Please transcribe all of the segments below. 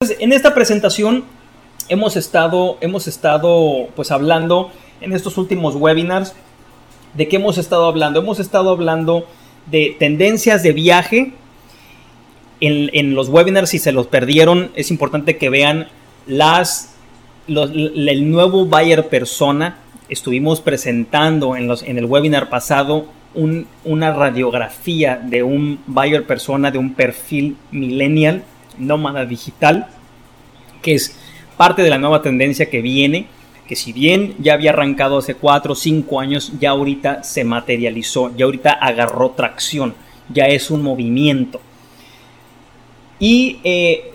En esta presentación hemos estado, hemos estado pues hablando en estos últimos webinars de qué hemos estado hablando. Hemos estado hablando de tendencias de viaje. En, los webinars, si se los perdieron, es importante que vean las, el nuevo buyer persona. Estuvimos presentando en, los, en el webinar pasado una radiografía de un buyer persona, de un perfil millennial, nómada digital, que es parte de la nueva tendencia que viene que si bien ya había arrancado hace 4 o 5 años, ya ahorita se materializó, ya ahorita agarró tracción, ya es un movimiento. Y eh,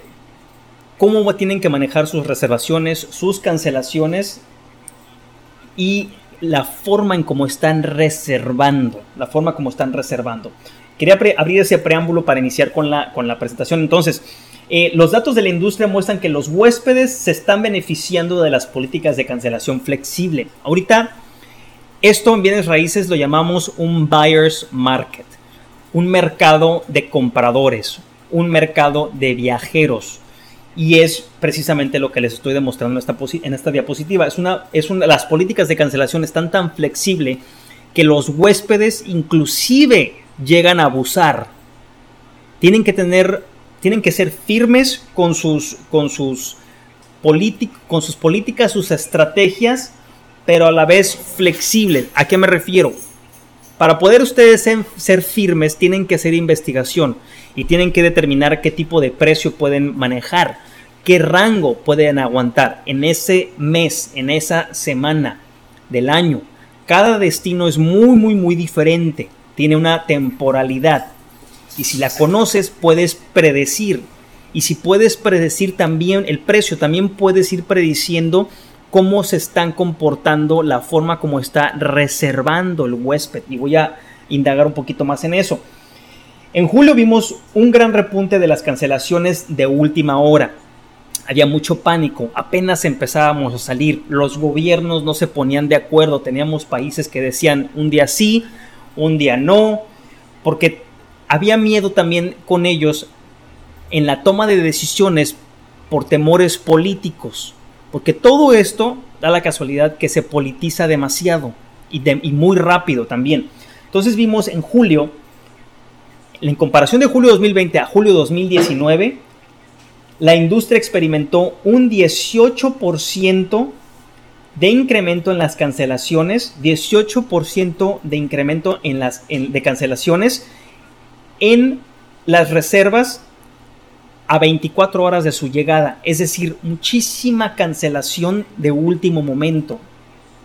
cómo tienen que manejar sus reservaciones, sus cancelaciones y la forma en cómo están reservando, la forma como están reservando. Quería abrir ese preámbulo para iniciar con la, con la presentación. Entonces, eh, los datos de la industria muestran que los huéspedes se están beneficiando de las políticas de cancelación flexible. Ahorita, esto en bienes raíces lo llamamos un buyer's market, un mercado de compradores, un mercado de viajeros. Y es precisamente lo que les estoy demostrando en esta, en esta diapositiva. Es una, es una, las políticas de cancelación están tan flexibles que los huéspedes inclusive llegan a abusar. Tienen que tener tienen que ser firmes con sus, con sus, con sus políticas, sus estrategias, pero a la vez flexibles. ¿A qué me refiero? Para poder ustedes ser, firmes tienen que hacer investigación y tienen que determinar qué tipo de precio pueden manejar, qué rango pueden aguantar en ese mes, en esa semana del año. Cada destino es muy, muy, muy diferente. Tiene una temporalidad. Y si la conoces, puedes predecir. Y si puedes predecir también el precio, también puedes ir prediciendo cómo se están comportando, la forma como está reservando el huésped. Y voy a indagar un poquito más en eso. En julio vimos un gran repunte de las cancelaciones de última hora. Había mucho pánico, apenas empezábamos a salir, los gobiernos no se ponían de acuerdo, teníamos países que decían un día sí, un día no, porque había miedo también con ellos en la toma de decisiones por temores políticos, porque todo esto da la casualidad que se politiza demasiado y, muy rápido también. Entonces vimos en julio, en comparación de julio 2020 a julio 2019, la industria experimentó un 18% de incremento en las cancelaciones, 18% de incremento en las de cancelaciones en las reservas a 24 horas de su llegada, es decir, muchísima cancelación de último momento.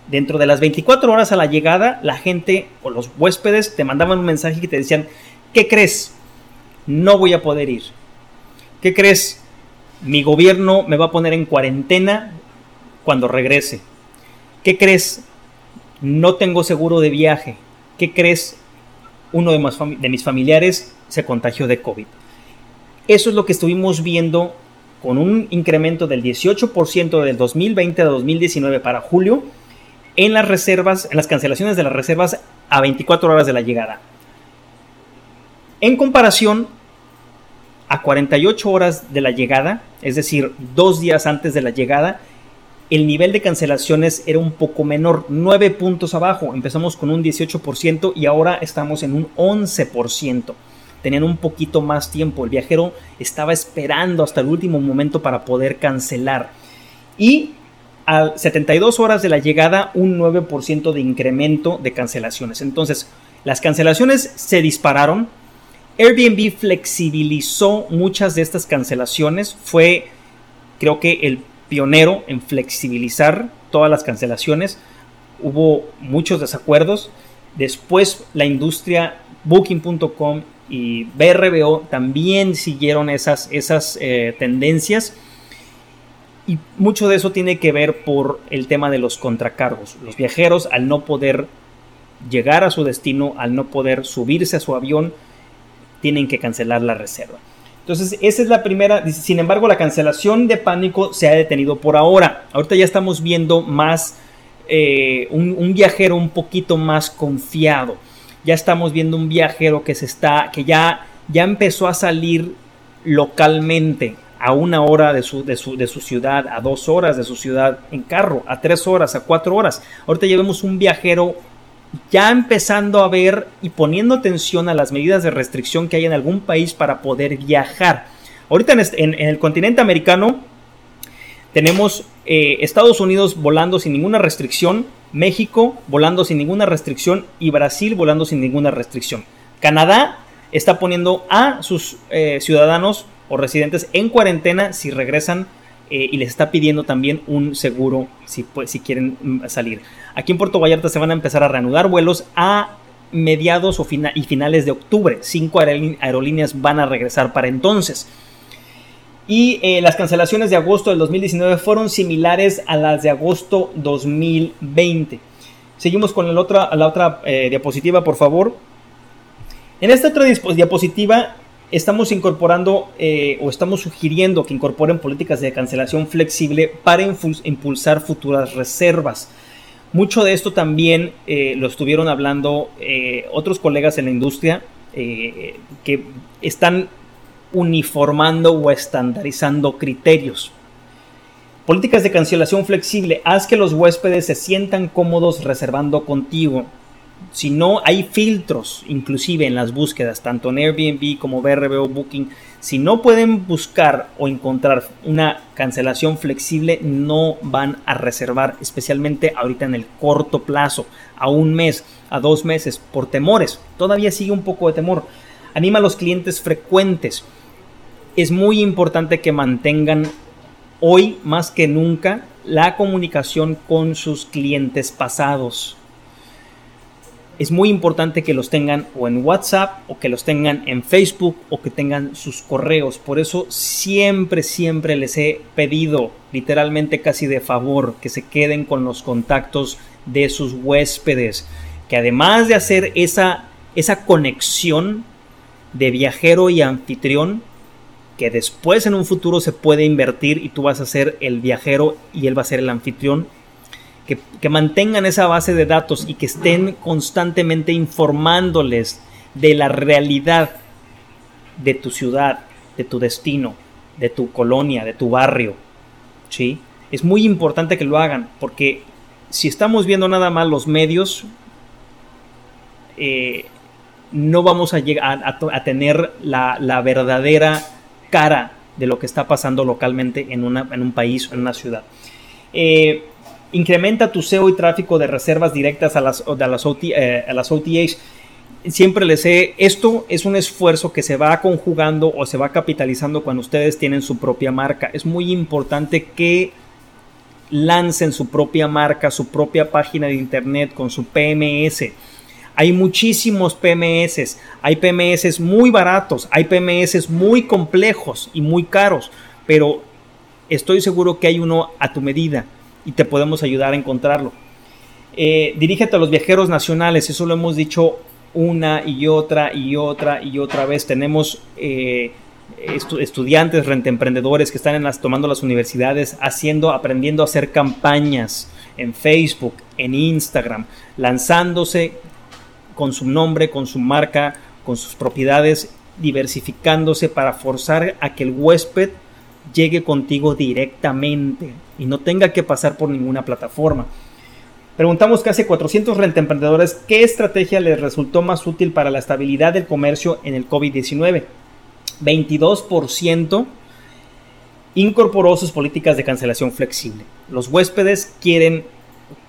Dentro de las 24 horas a la llegada, la gente o los huéspedes te mandaban un mensaje y te decían, ¿qué crees? No voy a poder ir. ¿Qué crees? Mi gobierno me va a poner en cuarentena cuando regrese. ¿Qué crees? No tengo seguro de viaje. ¿Qué crees? Uno de, mis familiares se contagió de COVID. Eso es lo que estuvimos viendo con un incremento del 18% del 2020 a 2019 para julio en las reservas, en las cancelaciones de las reservas a 24 horas de la llegada. En comparación a 48 horas de la llegada, es decir, dos días antes de la llegada, el nivel de cancelaciones era un poco menor, 9 puntos abajo. Empezamos con un 18% y ahora estamos en un 11%. Tenían un poquito más tiempo. El viajero estaba esperando hasta el último momento para poder cancelar. Y a 72 horas de la llegada, un 9% de incremento de cancelaciones. Entonces, las cancelaciones se dispararon. Airbnb flexibilizó muchas de estas cancelaciones. Fue, creo que, el pionero en flexibilizar todas las cancelaciones. Hubo muchos desacuerdos. Después la industria Booking.com y BRBO también siguieron esas, esas eh, tendencias. Y mucho de eso tiene que ver por el tema de los contracargos. Los viajeros, al no poder llegar a su destino, al no poder subirse a su avión, tienen que cancelar la reserva. Entonces, esa es la primera. Sin embargo, la cancelación de pánico se ha detenido por ahora. Ahorita ya estamos viendo más eh, un, viajero un poquito más confiado. Ya estamos viendo un viajero que se está, que ya, ya empezó a salir localmente a una hora de su, de, su, de su ciudad, a dos horas de su ciudad en carro, a tres horas, a cuatro horas. Ahorita ya vemos un viajero ya empezando a ver y poniendo atención a las medidas de restricción que hay en algún país para poder viajar. Ahorita en, el continente americano tenemos eh, Estados Unidos volando sin ninguna restricción, México volando sin ninguna restricción y Brasil volando sin ninguna restricción. Canadá está poniendo a sus eh, ciudadanos o residentes en cuarentena si regresan eh, y les está pidiendo también un seguro si, pues, si quieren mm, salir. Aquí en Puerto Vallarta se van a empezar a reanudar vuelos a mediados o y finales de octubre. Cinco aerolíneas van a regresar para entonces. Y eh, las cancelaciones de agosto del 2019 fueron similares a las de agosto 2020. Seguimos con la otra, la otra eh, diapositiva, por favor. En esta otra diapositiva estamos incorporando eh, o estamos sugiriendo que incorporen políticas de cancelación flexible para impulsar futuras reservas. Mucho de esto también eh, lo estuvieron hablando eh, otros colegas en la industria que están uniformando o estandarizando criterios. Políticas de cancelación flexible. Haz que los huéspedes se sientan cómodos reservando contigo si no hay filtros, inclusive en las búsquedas, tanto en Airbnb como BRB Booking, si no pueden buscar o encontrar una cancelación flexible, no van a reservar, especialmente ahorita en el corto plazo, a un mes, a dos meses, por temores. Todavía sigue un poco de temor. Anima a los clientes frecuentes. Es muy importante que mantengan hoy más que nunca la comunicación con sus clientes pasados es muy importante que los tengan o en WhatsApp o que los tengan en Facebook o que tengan sus correos. Por eso siempre, siempre les he pedido, literalmente casi de favor, que se queden con los contactos de sus huéspedes. Que además de hacer esa, esa conexión de viajero y anfitrión, que después en un futuro se puede invertir y tú vas a ser el viajero y él va a ser el anfitrión, que, mantengan esa base de datos y que estén constantemente informándoles de la realidad de tu ciudad, de tu destino, de tu colonia, de tu barrio. ¿sí? Es muy importante que lo hagan porque si estamos viendo nada más los medios, eh, no vamos a, llegar a, tener la, verdadera cara de lo que está pasando localmente en, en un país en una ciudad. Eh, incrementa tu SEO y tráfico de reservas directas a las, a las, eh, OTAs. Siempre les sé, esto es un esfuerzo que se va conjugando o se va capitalizando cuando ustedes tienen su propia marca. Es muy importante que lancen su propia marca, su propia página de internet con su PMS. Hay muchísimos PMS, hay PMS muy baratos, hay PMS muy complejos y muy caros, pero estoy seguro que hay uno a tu medida y te podemos ayudar a encontrarlo. Eh, dirígete a los viajeros nacionales, eso lo hemos dicho una y otra y otra y otra vez. Tenemos eh, estudiantes, rentemprendedores que están en las, tomando las universidades, haciendo, aprendiendo a hacer campañas en Facebook, en Instagram, lanzándose con su nombre, con su marca, con sus propiedades, diversificándose para forzar a que el huésped llegue contigo directamente y no tenga que pasar por ninguna plataforma. Preguntamos casi 400 rentemprendedores qué estrategia les resultó más útil para la estabilidad del comercio en el COVID-19. 22% incorporó sus políticas de cancelación flexible. Los huéspedes quieren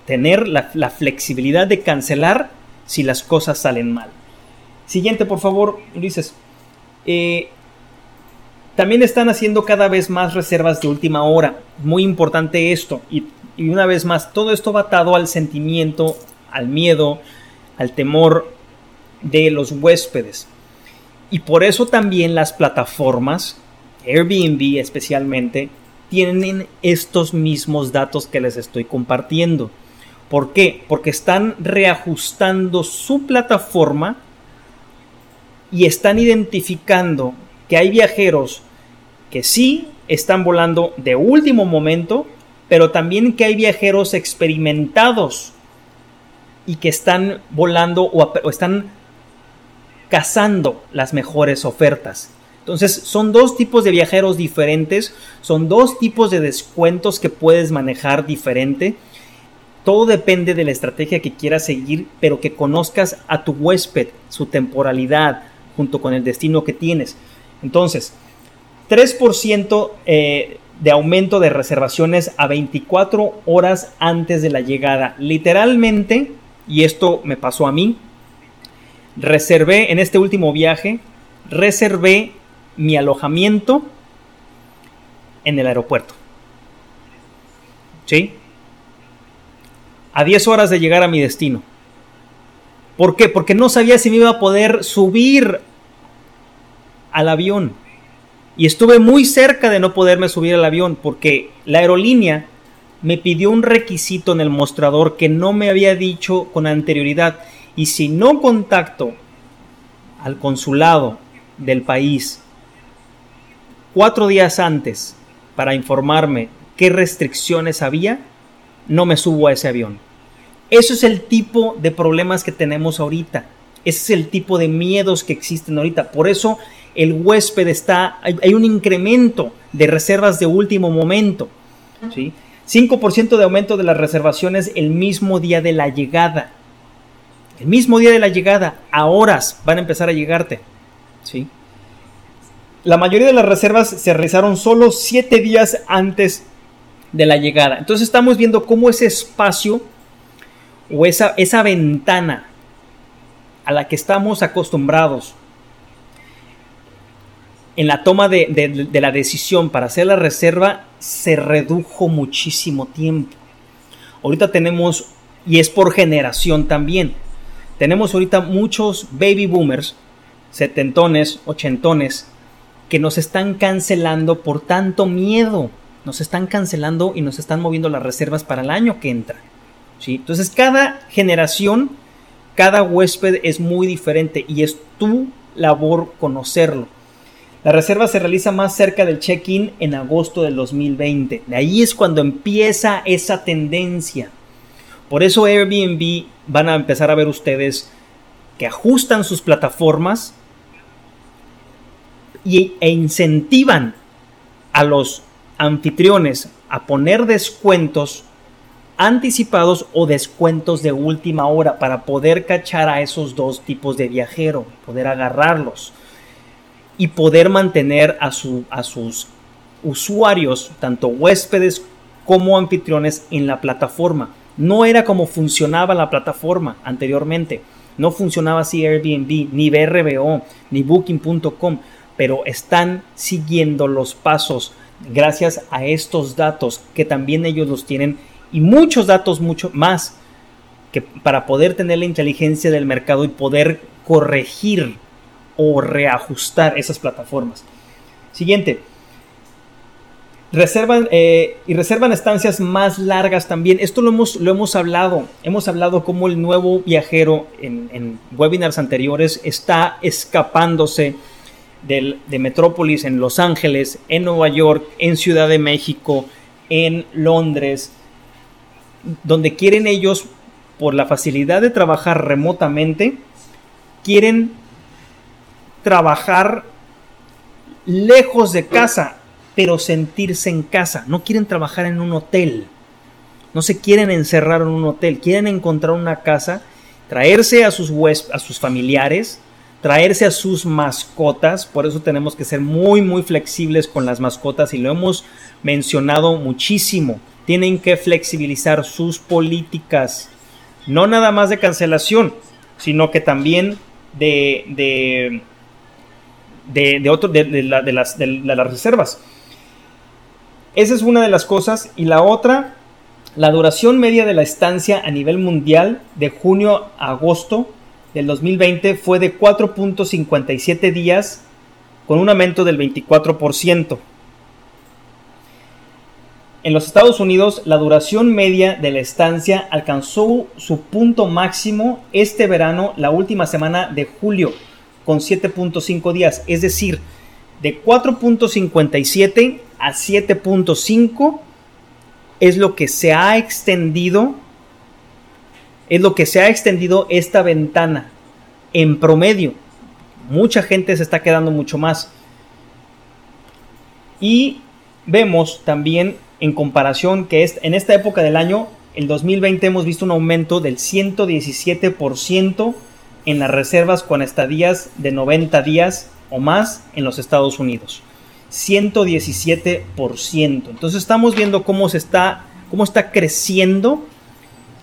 tener la, flexibilidad de cancelar si las cosas salen mal. Siguiente, por favor, Ulises. Eh, también están haciendo cada vez más reservas de última hora. Muy importante esto. Y, una vez más, todo esto va atado al sentimiento, al miedo, al temor de los huéspedes. Y por eso también las plataformas, Airbnb especialmente, tienen estos mismos datos que les estoy compartiendo. ¿Por qué? Porque están reajustando su plataforma y están identificando que hay viajeros que sí están volando de último momento, pero también que hay viajeros experimentados y que están volando o, están cazando las mejores ofertas. Entonces son dos tipos de viajeros diferentes, son dos tipos de descuentos que puedes manejar diferente. Todo depende de la estrategia que quieras seguir, pero que conozcas a tu huésped, su temporalidad, junto con el destino que tienes. Entonces, 3% eh, de aumento de reservaciones a 24 horas antes de la llegada. Literalmente, y esto me pasó a mí, reservé en este último viaje, reservé mi alojamiento en el aeropuerto. ¿Sí? A 10 horas de llegar a mi destino. ¿Por qué? Porque no sabía si me iba a poder subir al avión. Y estuve muy cerca de no poderme subir al avión porque la aerolínea me pidió un requisito en el mostrador que no me había dicho con anterioridad. Y si no contacto al consulado del país cuatro días antes para informarme qué restricciones había, no me subo a ese avión. Eso es el tipo de problemas que tenemos ahorita. Ese es el tipo de miedos que existen ahorita. Por eso el huésped está, hay, un incremento de reservas de último momento. ¿sí? 5% de aumento de las reservaciones el mismo día de la llegada. El mismo día de la llegada, a horas van a empezar a llegarte. ¿sí? La mayoría de las reservas se realizaron solo 7 días antes de la llegada. Entonces estamos viendo cómo ese espacio o esa, esa ventana a la que estamos acostumbrados en la toma de, la decisión para hacer la reserva se redujo muchísimo tiempo. Ahorita tenemos, y es por generación también, tenemos ahorita muchos baby boomers, setentones, ochentones, que nos están cancelando por tanto miedo. Nos están cancelando y nos están moviendo las reservas para el año que entra. ¿sí? Entonces cada generación, cada huésped es muy diferente y es tu labor conocerlo. La reserva se realiza más cerca del check-in en agosto del 2020. De ahí es cuando empieza esa tendencia. Por eso Airbnb van a empezar a ver ustedes que ajustan sus plataformas y, e incentivan a los anfitriones a poner descuentos anticipados o descuentos de última hora para poder cachar a esos dos tipos de viajero, poder agarrarlos y poder mantener a, su, a sus usuarios, tanto huéspedes como anfitriones, en la plataforma. No era como funcionaba la plataforma anteriormente. No funcionaba así Airbnb, ni BRBO, ni Booking.com, pero están siguiendo los pasos gracias a estos datos que también ellos los tienen y muchos datos mucho más que para poder tener la inteligencia del mercado y poder corregir o reajustar esas plataformas. Siguiente. Reservan eh, y reservan estancias más largas también. Esto lo hemos, lo hemos hablado. Hemos hablado cómo el nuevo viajero en, webinars anteriores está escapándose de Metrópolis en Los Ángeles, en Nueva York, en Ciudad de México, en Londres, donde quieren ellos, por la facilidad de trabajar remotamente, quieren trabajar lejos de casa, pero sentirse en casa. No quieren trabajar en un hotel. No se quieren encerrar en un hotel. Quieren encontrar una casa, traerse a sus, a sus familiares, traerse a sus mascotas. Por eso tenemos que ser muy, muy flexibles con las mascotas y lo hemos mencionado muchísimo. Tienen que flexibilizar sus políticas. No nada más de cancelación, sino que también de de, de, las, de las reservas. Esa es una de las cosas. Y la otra, la duración media de la estancia a nivel mundial de junio a agosto del 2020 fue de 4.57 días con un aumento del 24%. En los Estados Unidos, la duración media de la estancia alcanzó su punto máximo este verano, la última semana de julio, con 7.5 días, es decir, de 4.57 a 7.5 es lo que se ha extendido, es lo que se ha extendido esta ventana en promedio. Mucha gente se está quedando mucho más. Y vemos también en comparación que en esta época del año, el 2020 hemos visto un aumento del 117% en las reservas con estadías de 90 días o más en los Estados Unidos. 117%. Entonces estamos viendo cómo se está, cómo está creciendo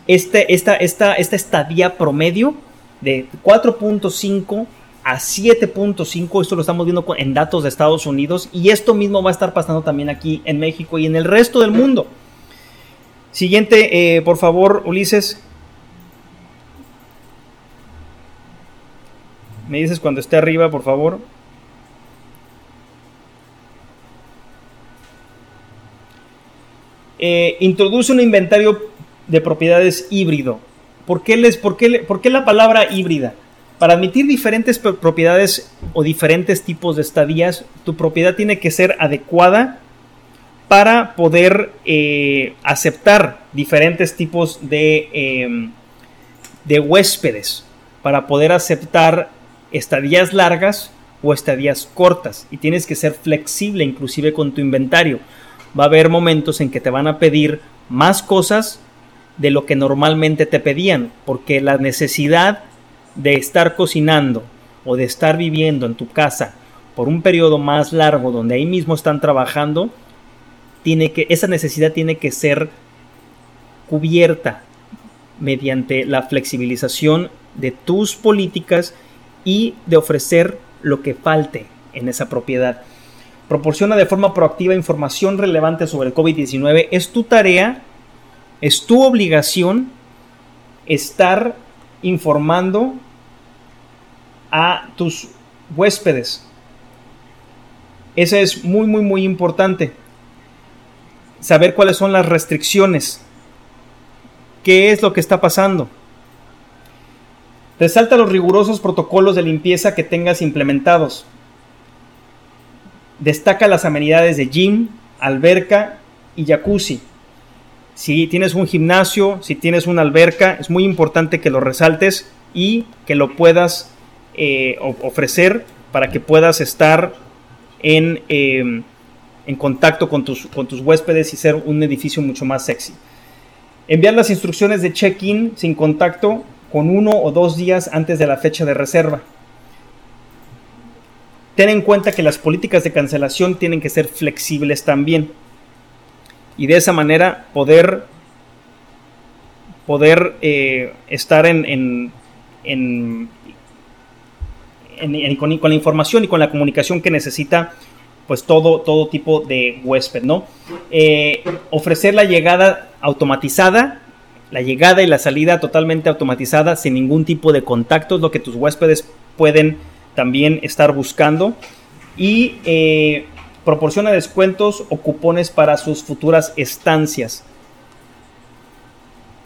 este, esta, esta, esta estadía promedio de 4.5 a 7.5. Esto lo estamos viendo en datos de Estados Unidos y esto mismo va a estar pasando también aquí en México y en el resto del mundo. Siguiente, eh, por favor, Ulises. Me dices cuando esté arriba, por favor. Eh, introduce un inventario de propiedades híbrido. ¿Por qué, les, por, qué, ¿Por qué la palabra híbrida? Para admitir diferentes propiedades o diferentes tipos de estadías, tu propiedad tiene que ser adecuada para poder eh, aceptar diferentes tipos de, em, de huéspedes, para poder aceptar estadías largas o estadías cortas. Y tienes que ser flexible inclusive con tu inventario va a haber momentos en que te van a pedir más cosas de lo que normalmente te pedían, porque la necesidad de estar cocinando o de estar viviendo en tu casa por un periodo más largo donde ahí mismo están trabajando, tiene que, esa necesidad tiene que ser cubierta mediante la flexibilización de tus políticas y de ofrecer lo que falte en esa propiedad proporciona de forma proactiva información relevante sobre el COVID-19, es tu tarea, es tu obligación estar informando a tus huéspedes. Eso es muy, muy, muy importante. Saber cuáles son las restricciones. ¿Qué es lo que está pasando? Resalta los rigurosos protocolos de limpieza que tengas implementados. Destaca las amenidades de gym, alberca y jacuzzi. Si tienes un gimnasio, si tienes una alberca, es muy importante que lo resaltes y que lo puedas eh, ofrecer para que puedas estar en, em, en contacto con tus, con tus huéspedes y ser un edificio mucho más sexy. Enviar las instrucciones de check-in sin contacto con uno o dos días antes de la fecha de reserva ten en cuenta que las políticas de cancelación tienen que ser flexibles también. Y de esa manera poder, poder eh, estar en, con, la información y con la comunicación que necesita pues todo, todo tipo de huésped, ¿no? Eh, ofrecer la llegada automatizada, la llegada y la salida totalmente automatizada sin ningún tipo de contactos, lo que tus huéspedes pueden también estar buscando y eh, proporciona descuentos o cupones para sus futuras estancias.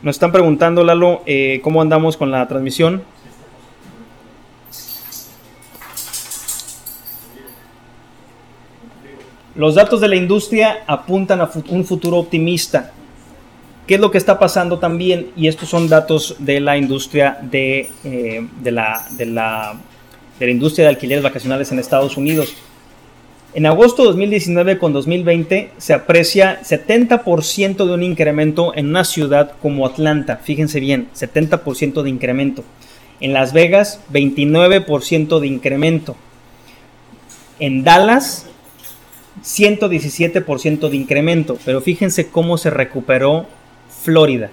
Nos están preguntando, Lalo, eh, cómo andamos con la transmisión. Los datos de la industria apuntan a un futuro optimista. ¿Qué es lo que está pasando también? Y estos son datos de la industria de, eh, de, la, de la de la industria de alquileres vacacionales en Estados Unidos. En agosto de 2019 con 2020 se aprecia 70% de un incremento en una ciudad como Atlanta. Fíjense bien, 70% de incremento. En Las Vegas, 29% de incremento. En Dallas, 117% de incremento. Pero fíjense cómo se recuperó Florida.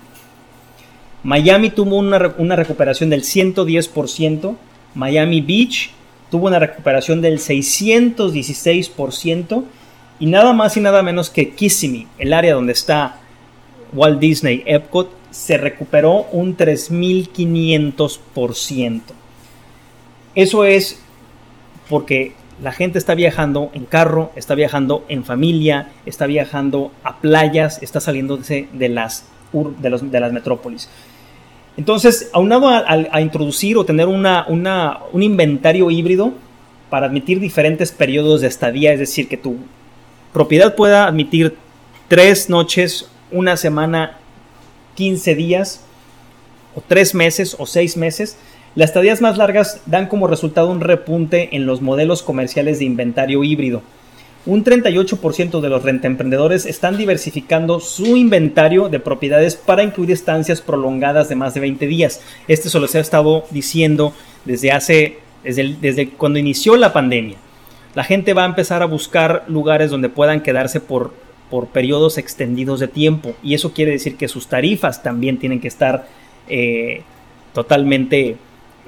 Miami tuvo una, una recuperación del 110%. Miami Beach tuvo una recuperación del 616% y nada más y nada menos que Kissimmee, el área donde está Walt Disney Epcot, se recuperó un 3500%. Eso es porque la gente está viajando en carro, está viajando en familia, está viajando a playas, está saliendo de las, de, los, de las metrópolis. Entonces, aunado a, a, introducir o tener una, un inventario híbrido para admitir diferentes periodos de estadía, es decir, que tu propiedad pueda admitir tres noches, una semana, 15 días, o tres meses o seis meses, las estadías más largas dan como resultado un repunte en los modelos comerciales de inventario híbrido. Un 38% de los rentemprendedores están diversificando su inventario de propiedades para incluir estancias prolongadas de más de 20 días. Este se los he estado diciendo desde hace, desde, desde cuando inició la pandemia. La gente va a empezar a buscar lugares donde puedan quedarse por, por periodos extendidos de tiempo y eso quiere decir que sus tarifas también tienen que estar eh, totalmente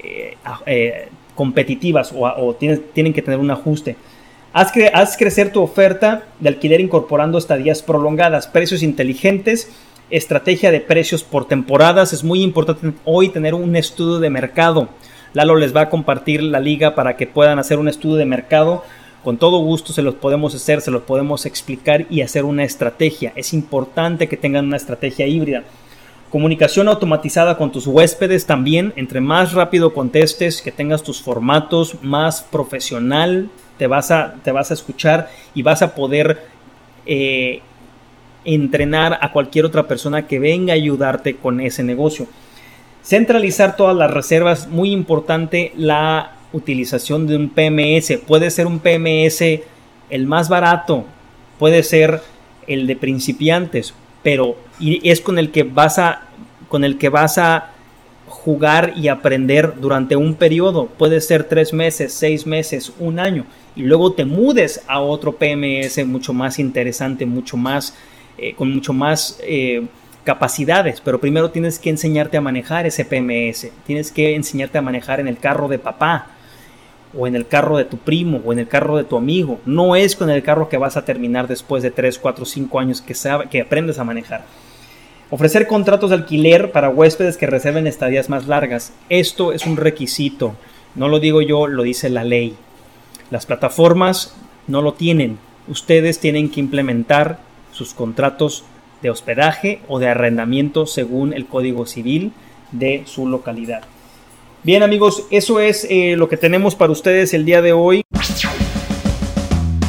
eh, eh, competitivas o, tienen que tener un ajuste. Haz, haz, crecer tu oferta de alquiler incorporando estadías prolongadas, precios inteligentes, estrategia de precios por temporadas. Es muy importante hoy tener un estudio de mercado. Lalo les va a compartir la liga para que puedan hacer un estudio de mercado. Con todo gusto se los podemos hacer, se los podemos explicar y hacer una estrategia. Es importante que tengan una estrategia híbrida. Comunicación automatizada con tus huéspedes también. Entre más rápido contestes, que tengas tus formatos, más profesional te vas a, te vas a escuchar y vas a poder eh, entrenar a cualquier otra persona que venga a ayudarte con ese negocio. Centralizar todas las reservas, muy importante la utilización de un PMS. Puede ser un PMS el más barato, puede ser el de principiantes, pero es con el que vas a con el que vas a jugar y aprender durante un periodo, puede ser tres meses, seis meses, un año, y luego te mudes a otro PMS mucho más interesante, mucho más, eh, con mucho más eh, capacidades, pero primero tienes que enseñarte a manejar ese PMS, tienes que enseñarte a manejar en el carro de papá, o en el carro de tu primo, o en el carro de tu amigo, no es con el carro que vas a terminar después de 3, 4, 5 años que, sabe, que aprendes a manejar. Ofrecer contratos de alquiler para huéspedes que reserven estadías más largas. Esto es un requisito. No lo digo yo, lo dice la ley. Las plataformas no lo tienen. Ustedes tienen que implementar sus contratos de hospedaje o de arrendamiento según el Código Civil de su localidad. Bien amigos, eso es eh, lo que tenemos para ustedes el día de hoy.